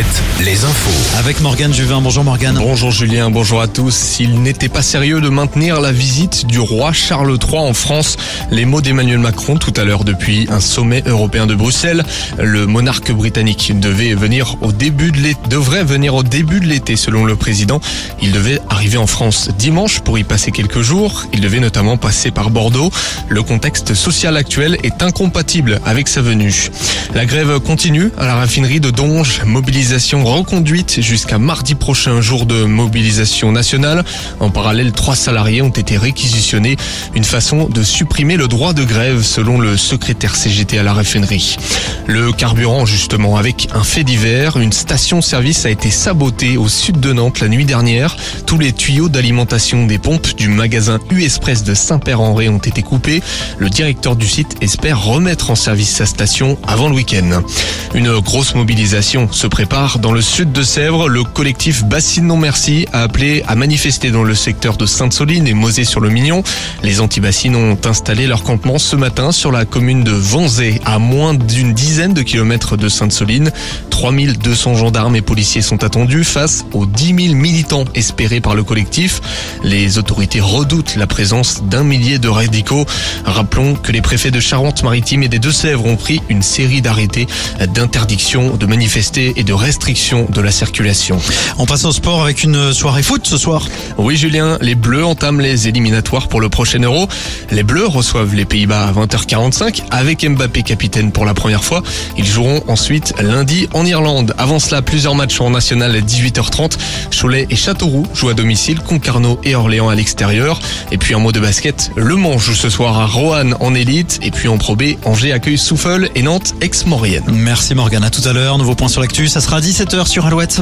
Alouette, les infos. Avec Morgane Juvin. Bonjour Morgane. Bonjour Julien, bonjour à tous. Il n'était pas sérieux de maintenir la visite du roi Charles III en France. Les mots d'Emmanuel Macron tout à l'heure depuis un sommet européen de Bruxelles. Le monarque britannique devait venir au début de l'été, devrait venir au début de l'été selon le président. Il devait arriver en France dimanche pour y passer quelques jours. Il devait notamment passer par Bordeaux. Le contexte social actuel est incompatible avec sa venue. La grève continue à la raffinerie de Donge. Mobilisation reconduite jusqu'à mardi prochain, jour de mobilisation nationale. En parallèle, trois salariés ont été réquisitionnés. Une façon de supprimer le droit de grève selon le secrétaire CGT à la raffinerie. Le carburant, justement, avec un fait divers. Une station-service a été sabotée au sud de Nantes la nuit dernière. Tous les tuyaux d'alimentation des pompes du magasin US Press de Saint-Père-en-Ré ont été coupés. Le directeur du site espère remettre en service sa station avant le week-end. Une grosse mobilisation se prépare dans le sud de Sèvres. Le collectif Bassine Non Merci a appelé à manifester dans le secteur de Sainte-Soline et Mosée-sur-le-Mignon. Les anti-bassines ont installé leur campement ce matin sur la commune de Vanzé, à moins d'une dizaine de kilomètres de Sainte-Soline. 3200 gendarmes et policiers sont attendus face aux 10 000 militants espérés par le collectif. Les autorités redoutent la présence d'un millier de radicaux. Rappelons que les préfets de Charente-Maritime et des Deux-Sèvres ont pris une série d'arrêtés d'interdiction de manifester et de restriction de la circulation. On passe au sport avec une soirée foot ce soir. Oui Julien, les Bleus entament les éliminatoires pour le prochain Euro. Les Bleus reçoivent les Pays-Bas à 20h45 avec Mbappé capitaine pour la première fois. Ils joueront ensuite lundi en Irlande. Avant cela, plusieurs matchs en national à 18h30. Cholet et Châteauroux jouent à domicile, Concarneau et Orléans à l'extérieur. Et puis un mot de basket, Le Mans joue ce soir à Roanne en élite. Et puis en Pro B, Angers accueille Souffle et Nantes ex-Maurienne. Merci Morgane. À tout à l'heure. Nouveau point sur l'actu. Ça sera à 17h sur Alouette.